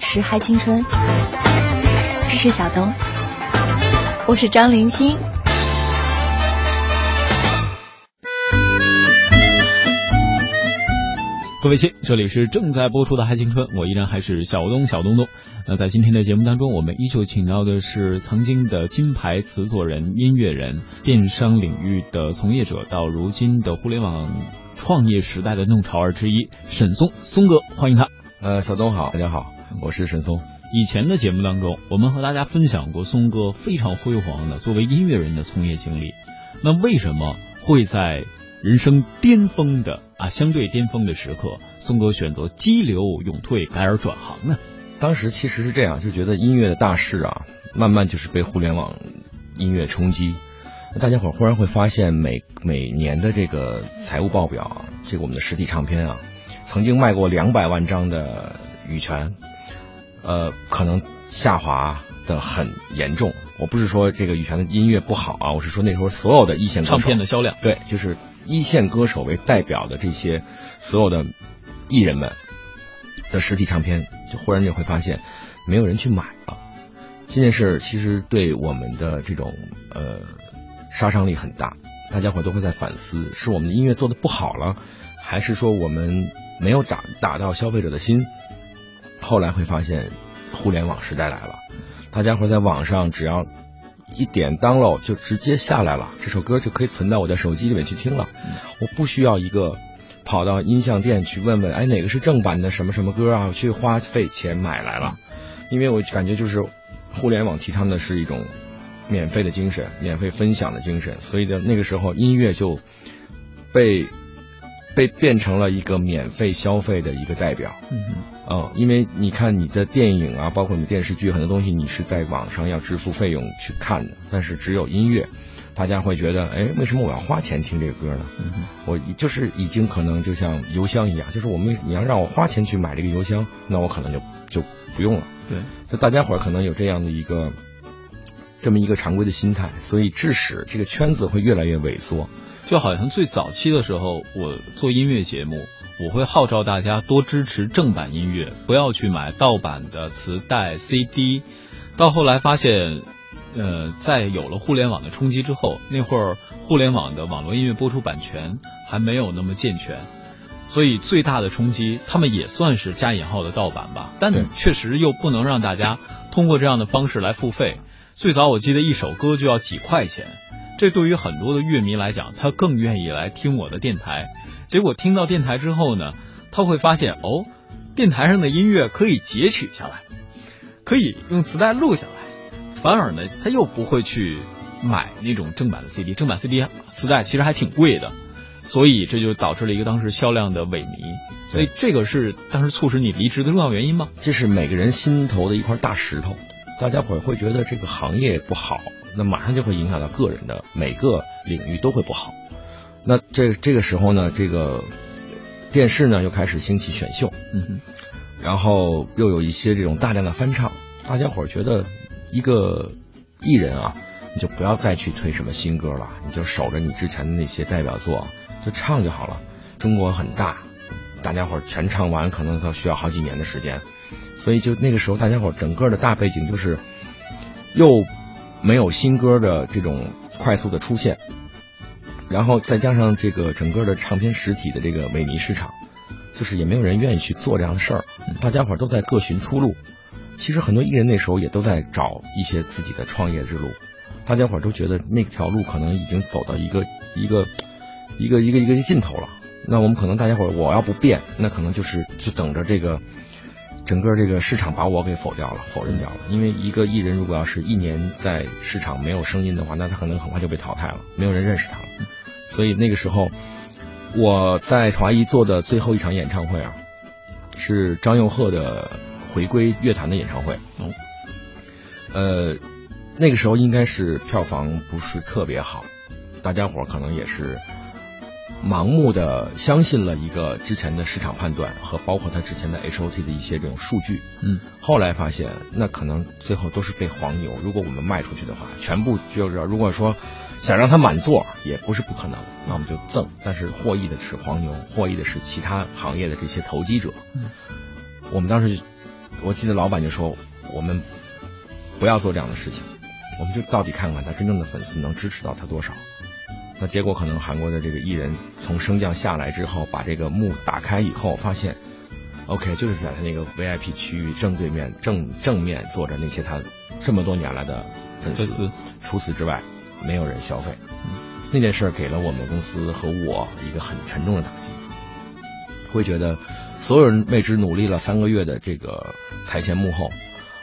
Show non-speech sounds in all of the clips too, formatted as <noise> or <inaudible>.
持嗨青春，支持小东。我是张林欣。各位亲，这里是正在播出的《嗨青春》，我依然还是小东小东东。那在今天的节目当中，我们依旧请到的是曾经的金牌词作人、音乐人、电商领域的从业者，到如今的互联网创业时代的弄潮儿之一沈松，松哥，欢迎他。呃，小东好，大家好，我是沈松。以前的节目当中，我们和大家分享过松哥非常辉煌的作为音乐人的从业经历。那为什么会在人生巅峰的啊相对巅峰的时刻，松哥选择激流勇退，改而转行呢？当时其实是这样，就觉得音乐的大势啊，慢慢就是被互联网音乐冲击。大家伙忽然会发现，每每年的这个财务报表啊，这个我们的实体唱片啊，曾经卖过两百万张的羽泉，呃，可能下滑的很严重。我不是说这个羽泉的音乐不好啊，我是说那时候所有的一线唱片的销量，对，就是一线歌手为代表的这些所有的艺人们的实体唱片，就忽然就会发现没有人去买了。这件事其实对我们的这种呃杀伤力很大，大家伙都会在反思：是我们的音乐做的不好了，还是说我们没有打打到消费者的心？后来会发现，互联网时代来了。大家伙在网上只要一点 download 就直接下来了，这首歌就可以存到我的手机里面去听了。我不需要一个跑到音像店去问问，哎，哪个是正版的什么什么歌啊？去花费钱买来了，因为我感觉就是互联网提倡的是一种免费的精神，免费分享的精神，所以呢那个时候音乐就被被变成了一个免费消费的一个代表。嗯嗯，因为你看你的电影啊，包括你的电视剧，很多东西你是在网上要支付费用去看的，但是只有音乐，大家会觉得，哎，为什么我要花钱听这个歌呢？嗯我就是已经可能就像邮箱一样，就是我们你要让我花钱去买这个邮箱，那我可能就就不用了。对，就大家伙儿可能有这样的一个这么一个常规的心态，所以致使这个圈子会越来越萎缩。就好像最早期的时候，我做音乐节目，我会号召大家多支持正版音乐，不要去买盗版的磁带、CD。到后来发现，呃，在有了互联网的冲击之后，那会儿互联网的网络音乐播出版权还没有那么健全，所以最大的冲击，他们也算是加引号的盗版吧，但确实又不能让大家通过这样的方式来付费。最早我记得一首歌就要几块钱。这对于很多的乐迷来讲，他更愿意来听我的电台。结果听到电台之后呢，他会发现哦，电台上的音乐可以截取下来，可以用磁带录下来，反而呢，他又不会去买那种正版的 CD，正版 CD 磁带其实还挺贵的，所以这就导致了一个当时销量的萎靡。所以这个是当时促使你离职的重要原因吗？这是每个人心头的一块大石头，大家伙会觉得这个行业不好，那马上就会影响到个人的每个领域都会不好。那这这个时候呢，这个电视呢又开始兴起选秀，嗯哼，然后又有一些这种大量的翻唱，大家伙觉得一个艺人啊，你就不要再去推什么新歌了，你就守着你之前的那些代表作，就唱就好了。中国很大，大家伙儿全唱完可能都需要好几年的时间，所以就那个时候大家伙儿整个的大背景就是又没有新歌的这种快速的出现，然后再加上这个整个的唱片实体的这个萎靡市场，就是也没有人愿意去做这样的事儿，大家伙儿都在各寻出路。其实很多艺人那时候也都在找一些自己的创业之路，大家伙儿都觉得那条路可能已经走到一个一个一个一个一个尽头了。那我们可能大家伙儿我要不变，那可能就是就等着这个整个这个市场把我给否掉了、否认掉了。因为一个艺人如果要是一年在市场没有声音的话，那他可能很快就被淘汰了，没有人认识他了。所以那个时候我在华谊做的最后一场演唱会啊，是张佑赫的回归乐坛的演唱会。嗯，呃，那个时候应该是票房不是特别好，大家伙儿可能也是盲目的相信了一个之前的市场判断和包括他之前的 HOT 的一些这种数据。嗯，后来发现那可能最后都是被黄牛。如果我们卖出去的话，全部就是如果说想让他满座也不是不可能，那我们就赠。但是获益的是黄牛，获益的是其他行业的这些投机者。嗯我们当时我记得老板就说我们不要做这样的事情，我们就到底看看他真正的粉丝能支持到他多少。那结果可能韩国的这个艺人从升降下来之后，把这个幕打开以后，发现，OK，就是在他那个 VIP 区域正对面正正面坐着那些他这么多年来的粉丝。除此之外，没有人消费。那件事儿给了我们公司和我一个很沉重的打击，会觉得所有人为之努力了三个月的这个台前幕后，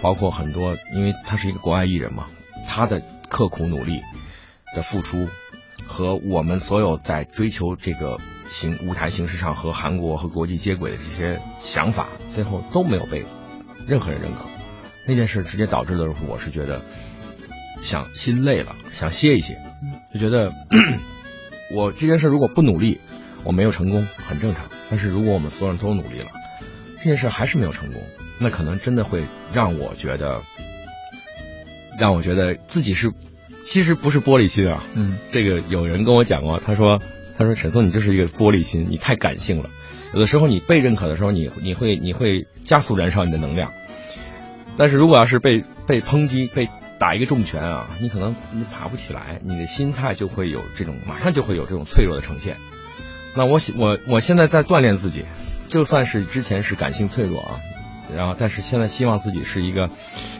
包括很多，因为他是一个国外艺人嘛，他的刻苦努力的付出。和我们所有在追求这个形舞台形式上和韩国和国际接轨的这些想法，最后都没有被任何人认可。那件事直接导致的我是觉得想心累了，想歇一歇，就觉得 <clears throat> 我这件事如果不努力，我没有成功很正常。但是如果我们所有人都努力了，这件事还是没有成功，那可能真的会让我觉得，让我觉得自己是。其实不是玻璃心啊，嗯，这个有人跟我讲过，他说，他说沈松你就是一个玻璃心，你太感性了，有的时候你被认可的时候，你你会你会加速燃烧你的能量，但是如果要是被被抨击，被打一个重拳啊，你可能你爬不起来，你的心态就会有这种马上就会有这种脆弱的呈现。那我我我现在在锻炼自己，就算是之前是感性脆弱啊。然后，但是现在希望自己是一个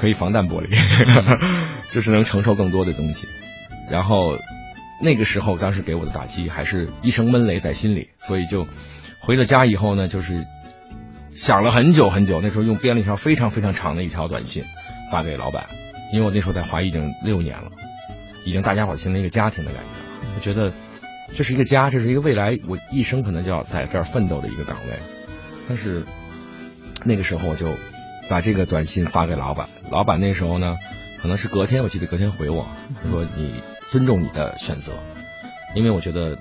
可以防弹玻璃，就是能承受更多的东西。然后那个时候，当时给我的打击还是一声闷雷在心里，所以就回了家以后呢，就是想了很久很久。那时候用编了一条非常非常长的一条短信发给老板，因为我那时候在华谊已经六年了，已经大家伙形成一个家庭的感觉了。我觉得这是一个家，这是一个未来我一生可能就要在这儿奋斗的一个岗位，但是。那个时候我就把这个短信发给老板，老板那时候呢，可能是隔天，我记得隔天回我说你尊重你的选择，因为我觉得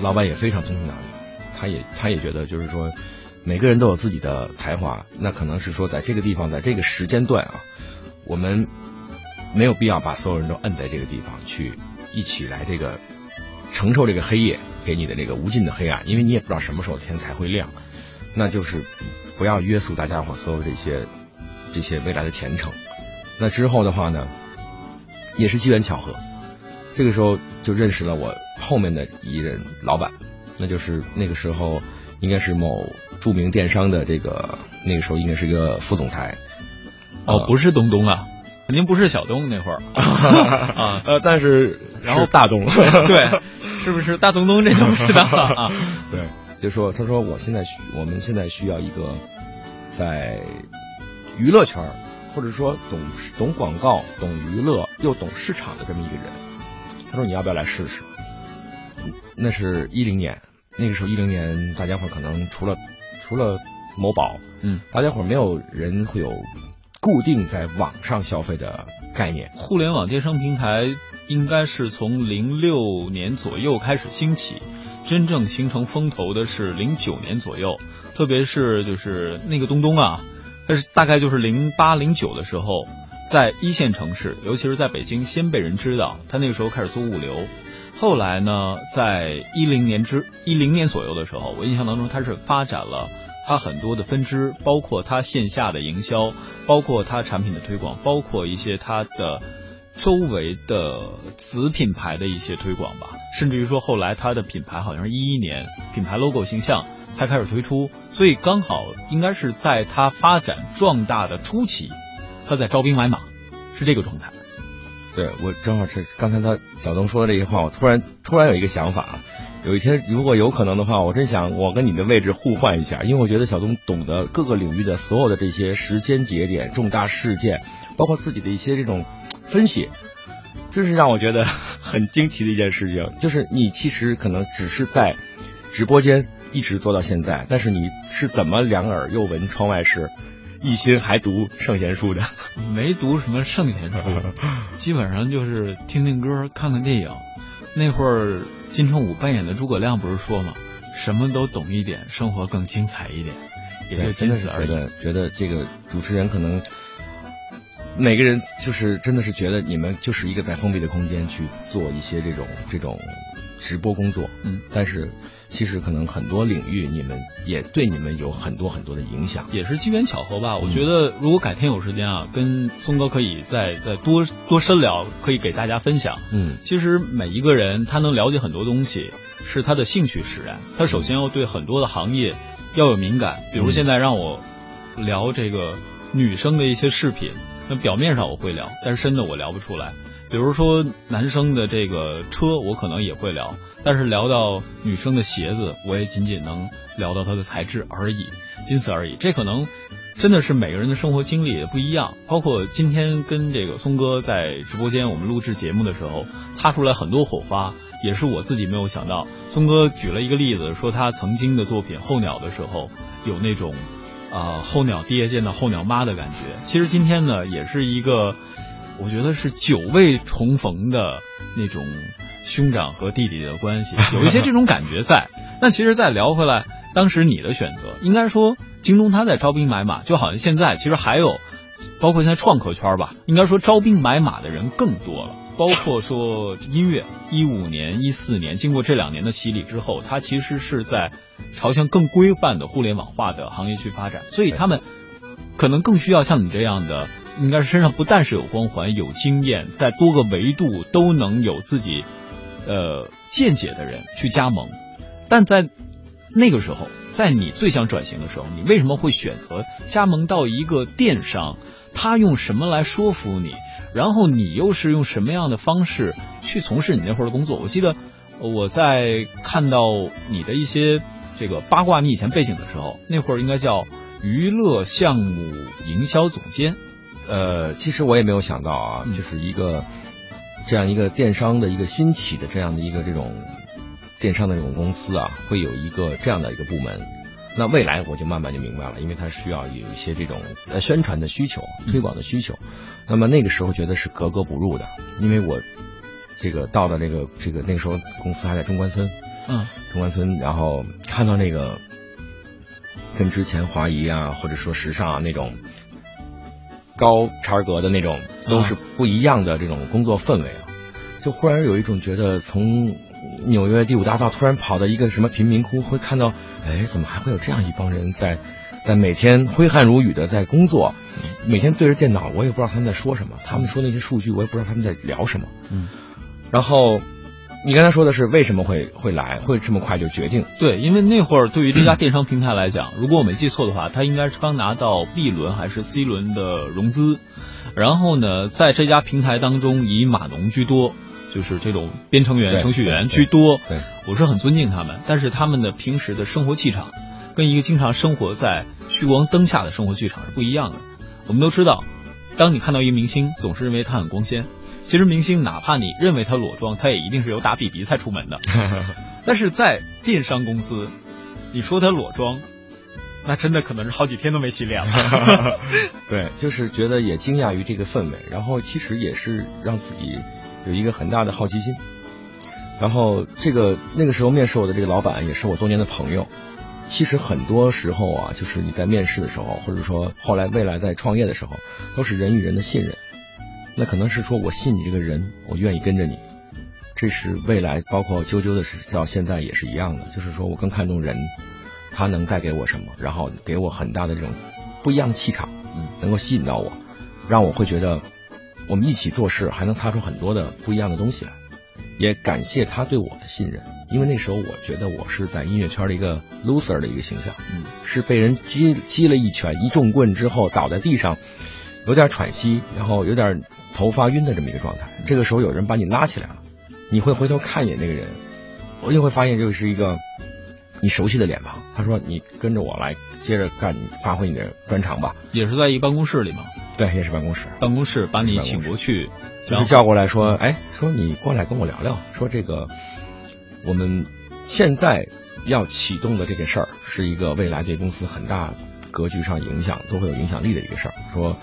老板也非常尊重你，他也他也觉得就是说每个人都有自己的才华，那可能是说在这个地方，在这个时间段啊，我们没有必要把所有人都摁在这个地方去一起来这个承受这个黑夜给你的这个无尽的黑暗，因为你也不知道什么时候天才会亮，那就是。不要约束大家伙所有这些这些未来的前程。那之后的话呢，也是机缘巧合，这个时候就认识了我后面的一任老板，那就是那个时候应该是某著名电商的这个那个时候应该是一个副总裁。哦，不是东东啊，肯定不是小东那会儿 <laughs> 啊，呃，但是然后大东 <laughs> 对，是不是大东东这种知道啊？<laughs> 对。就说他说我现在需我们现在需要一个在娱乐圈或者说懂懂广告、懂娱乐又懂市场的这么一个人。他说你要不要来试试？那是一零年，那个时候一零年，大家伙可能除了除了某宝，嗯，大家伙没有人会有固定在网上消费的概念。互联网电商平台应该是从零六年左右开始兴起。真正形成风头的是零九年左右，特别是就是那个东东啊，但是大概就是零八零九的时候，在一线城市，尤其是在北京，先被人知道。他那个时候开始做物流，后来呢，在一零年之一零年左右的时候，我印象当中他是发展了他很多的分支，包括他线下的营销，包括他产品的推广，包括一些他的。周围的子品牌的一些推广吧，甚至于说后来它的品牌好像是一一年品牌 logo 形象才开始推出，所以刚好应该是在它发展壮大的初期，他在招兵买马，是这个状态。对我正好是刚才他小东说的这些话，我突然突然有一个想法啊，有一天如果有可能的话，我真想我跟你的位置互换一下，因为我觉得小东懂得各个领域的所有的这些时间节点、重大事件，包括自己的一些这种。分析，这是让我觉得很惊奇的一件事情。就是你其实可能只是在直播间一直做到现在，但是你是怎么两耳又闻窗外事，一心还读圣贤书的？<laughs> 没读什么圣贤书，<laughs> 基本上就是听听歌、看看电影。那会儿金城武扮演的诸葛亮不是说吗？什么都懂一点，生活更精彩一点，也就仅此而已。觉得觉得这个主持人可能。每个人就是真的是觉得你们就是一个在封闭的空间去做一些这种这种直播工作，嗯，但是其实可能很多领域你们也对你们有很多很多的影响，也是机缘巧合吧。我嗯觉得如果改天有时间啊，跟松哥可以再再多多深聊，可以给大家分享。嗯其实每一个人他能了解很多东西，是他的兴趣使然。他首先要对很多的行业要有敏感，比如嗯现在让我聊这个女生的一些饰品，那表面上我会聊，但是深的我聊不出来。比如说男生的这个车，我可能也会聊，但是聊到女生的鞋子，我也仅仅能聊到它的材质而已，仅此而已。这可能真的是每个人的生活经历也不一样。包括今天跟这个松哥在直播间我们录制节目的时候，擦出来很多火花，也是我自己没有想到。松哥举了一个例子，说他曾经的作品《候鸟》的时候，有那种啊、候鸟爹见到候鸟妈的感觉。其实今天呢，也是一个。我觉得是久未重逢的那种兄长和弟弟的关系，<laughs> 有一些这种感觉在。那其实再聊回来，当时你的选择，应该说京东他在招兵买马，就好像现在其实还有，包括现在创客圈吧，应该说招兵买马的人更多了。包括说音乐，一五年、一四年，经过这两年的洗礼之后，它其实是在朝向更规范的互联网化的行业去发展，所以他们可能更需要像你这样的。应该是身上不但是有光环、有经验，在多个维度都能有自己呃见解的人去加盟。但在那个时候，在你最想转型的时候，你为什么会选择加盟到一个电商？他用什么来说服你？然后你又是用什么样的方式去从事你那会儿的工作？我记得我在看到你的一些这个八卦你以前背景的时候，那会儿应该叫娱乐项目营销总监。呃，其实我也没有想到啊，嗯就是一个这样一个电商的一个兴起的这样的一个这种电商的这种公司啊，会有一个这样的一个部门。那未来我就慢慢就明白了，因为它需要有一些这种呃宣传的需求、推广的需求。那么那个时候觉得是格格不入的，因为我这个到了这个这个那个时候公司还在中关村，嗯中关村，然后看到那个跟之前华谊啊，或者说时尚啊那种高差格的那种，都是不一样的这种工作氛围啊，就忽然有一种觉得从纽约第五大道突然跑到一个什么贫民窟，会看到，哎，怎么还会有这样一帮人在在每天挥汗如雨的在工作，每天对着电脑，我也不知道他们在说什么，他们说那些数据，我也不知道他们在聊什么，嗯。然后你刚才说的是为什么会会来，会这么快就决定？对，因为那会儿对于这家电商平台来讲，如果我没记错的话，它应该是刚拿到 B 轮还是 C 轮的融资，然后呢，在这家平台当中以码农居多，就是这种编程员、程序员居多。对，我是很尊敬他们，但是他们的平时的生活气场，跟一个经常生活在聚光灯下的生活气场是不一样的。我们都知道，当你看到一个明星，总是认为他很光鲜。其实明星哪怕你认为他裸妆，他也一定是有打 BB 才出门的。<laughs> 但是在电商公司，你说他裸妆，那真的可能是好几天都没洗脸了。<laughs> <laughs> 对，就是觉得也惊讶于这个氛围，然后其实也是让自己有一个很大的好奇心。然后这个那个时候面试我的这个老板也是我多年的朋友。其实很多时候啊，就是你在面试的时候，或者说后来未来在创业的时候，都是人与人的信任。那可能是说我信你这个人，我愿意跟着你。这是未来，包括啾啾的是到现在也是一样的，就是说我更看重人，他能带给我什么，然后给我很大的这种不一样的气场，嗯，能够吸引到我，让我会觉得我们一起做事还能擦出很多的不一样的东西来。也感谢他对我的信任，因为那时候我觉得我是在音乐圈的一个 loser 的一个形象，嗯，是被人击击了一拳，一重棍之后倒在地上，有点喘息，然后有点头发晕的这么一个状态。这个时候有人把你拉起来了，你会回头看一眼那个人，我就会发现这是一个你熟悉的脸庞。他说：“你跟着我来，接着干，发挥你的专长吧。也是在一个办公室里吗，”对，也是办公室。办公室把你请过去，就是叫过来说：“哎，说你过来跟我聊聊，说这个我们现在要启动的这个事儿，是一个未来对公司很大格局上影响都会有影响力的一个事儿。说，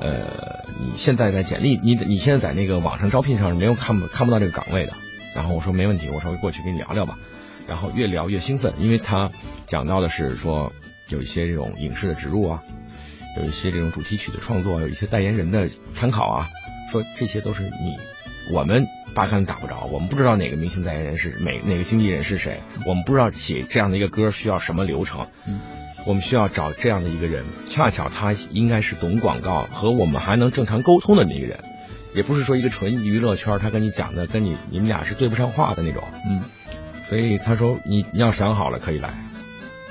呃，你现在在简历，你你现在在那个网上招聘上是没有看不看不到这个岗位的。然后我说没问题，我说过去跟你聊聊吧。然后越聊越兴奋，因为他讲到的是说有一些这种影视的植入啊，有一些这种主题曲的创作，有一些代言人的参考啊。”说这些都是你我们八竿子打不着，我们不知道哪个明星代言人是哪哪个经纪人是谁，我们不知道写这样的一个歌需要什么流程，嗯，我们需要找这样的一个人，恰巧他应该是懂广告和我们还能正常沟通的那个人，也不是说一个纯娱乐圈他跟你讲的跟你你们俩是对不上话的那种，嗯，所以他说你你要想好了可以来，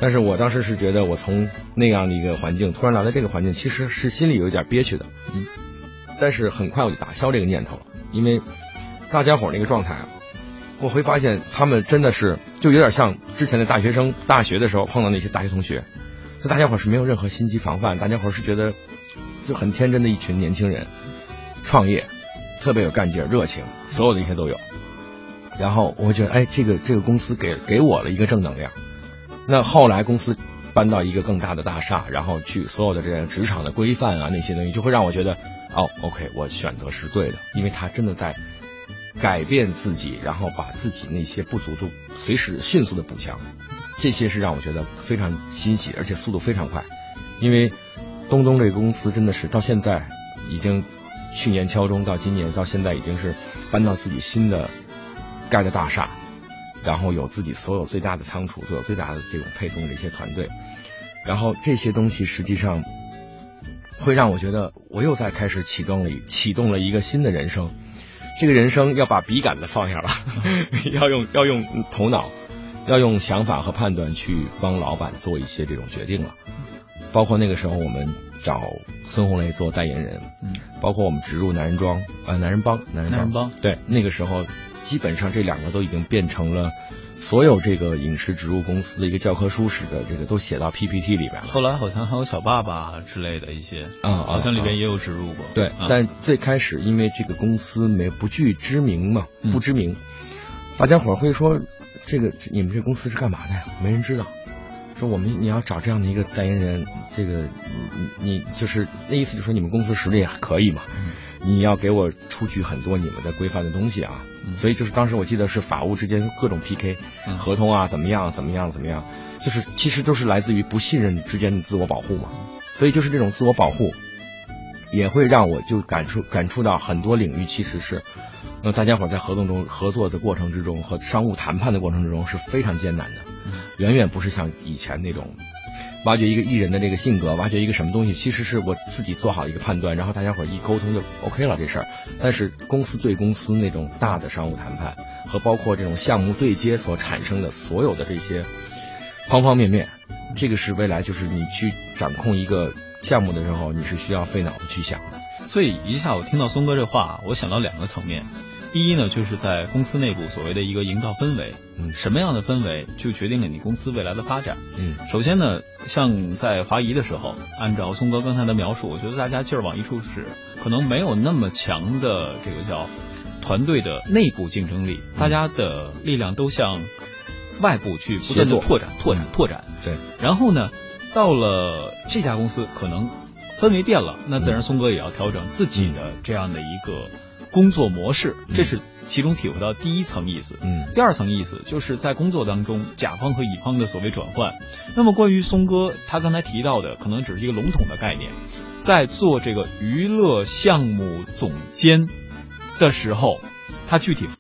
但是我当时是觉得我从那样的一个环境突然来到这个环境，其实是心里有一点憋屈的，嗯，但是很快我就打消这个念头了，因为。大家伙那个状态，我会发现他们真的是就有点像之前的大学生，大学的时候碰到那些大学同学，就大家伙是没有任何心机防范，大家伙是觉得就很天真的一群年轻人，创业特别有干劲、热情，所有的一切都有。然后我觉得，哎，这个这个公司给给我了一个正能量。那后来公司搬到一个更大的大厦，然后去所有的这些职场的规范啊那些东西，就会让我觉得，哦，OK，我选择是对的，因为他真的在。改变自己，然后把自己那些不足都随时迅速的补强，这些是让我觉得非常欣喜，而且速度非常快。因为东东这个公司真的是到现在已经去年敲钟，到今年到现在已经是搬到自己新的盖的大厦，然后有自己所有最大的仓储，所有最大的这种配送的一些团队，然后这些东西实际上会让我觉得我又在开始启动了启动了一个新的人生。这个人生要把笔杆子放下了，要用要用头脑，要用想法和判断去帮老板做一些这种决定了。包括那个时候我们找孙红雷做代言人，嗯，包括我们植入男人装啊男人帮男人帮，对，那个时候基本上这两个都已经变成了。所有这个影视植入公司的一个教科书式的这个都写到 PPT 里边。后来好像还有小爸爸之类的一些，啊，好像里边也有植入过。对，但最开始因为这个公司没不具知名嘛，不知名，大家伙会说这个你们这公司是干嘛的呀？没人知道。说我们你要找这样的一个代言人，这个你你就是那意思，就是说你们公司实力还可以嘛？你要给我出具很多你们的规范的东西啊。所以就是当时我记得是法务之间各种 PK，合同啊怎么样怎么样怎么样，就是其实都是来自于不信任之间的自我保护嘛。所以就是这种自我保护，也会让我就感触感触到很多领域其实是，那大家伙在合同中合作的过程之中和商务谈判的过程之中是非常艰难的，远远不是像以前那种。挖掘一个艺人的这个性格，挖掘一个什么东西，其实是我自己做好一个判断，然后大家伙一沟通就 OK 了这事儿。但是公司对公司那种大的商务谈判和包括这种项目对接所产生的所有的这些方方面面，这个是未来就是你去掌控一个项目的时候，你是需要费脑子去想的。所以一下我听到松哥这话，我想到两个层面。第一呢，就是在公司内部所谓的一个营造氛围，嗯，什么样的氛围就决定了你公司未来的发展，嗯，首先呢，像在华谊的时候，按照松哥刚才的描述，我觉得大家劲儿往一处使，可能没有那么强的这个叫团队的内部竞争力，大家的力量都向外部去不断的拓展、拓展、拓展，对。然后呢，到了这家公司，可能氛围变了，那自然松哥也要调整自己的这样的一个。工作模式，这是其中体会到第一层意思。嗯，第二层意思就是在工作当中，甲方和乙方的所谓转换。那么关于松哥他刚才提到的，可能只是一个笼统的概念，在做这个娱乐项目总监的时候，他具体。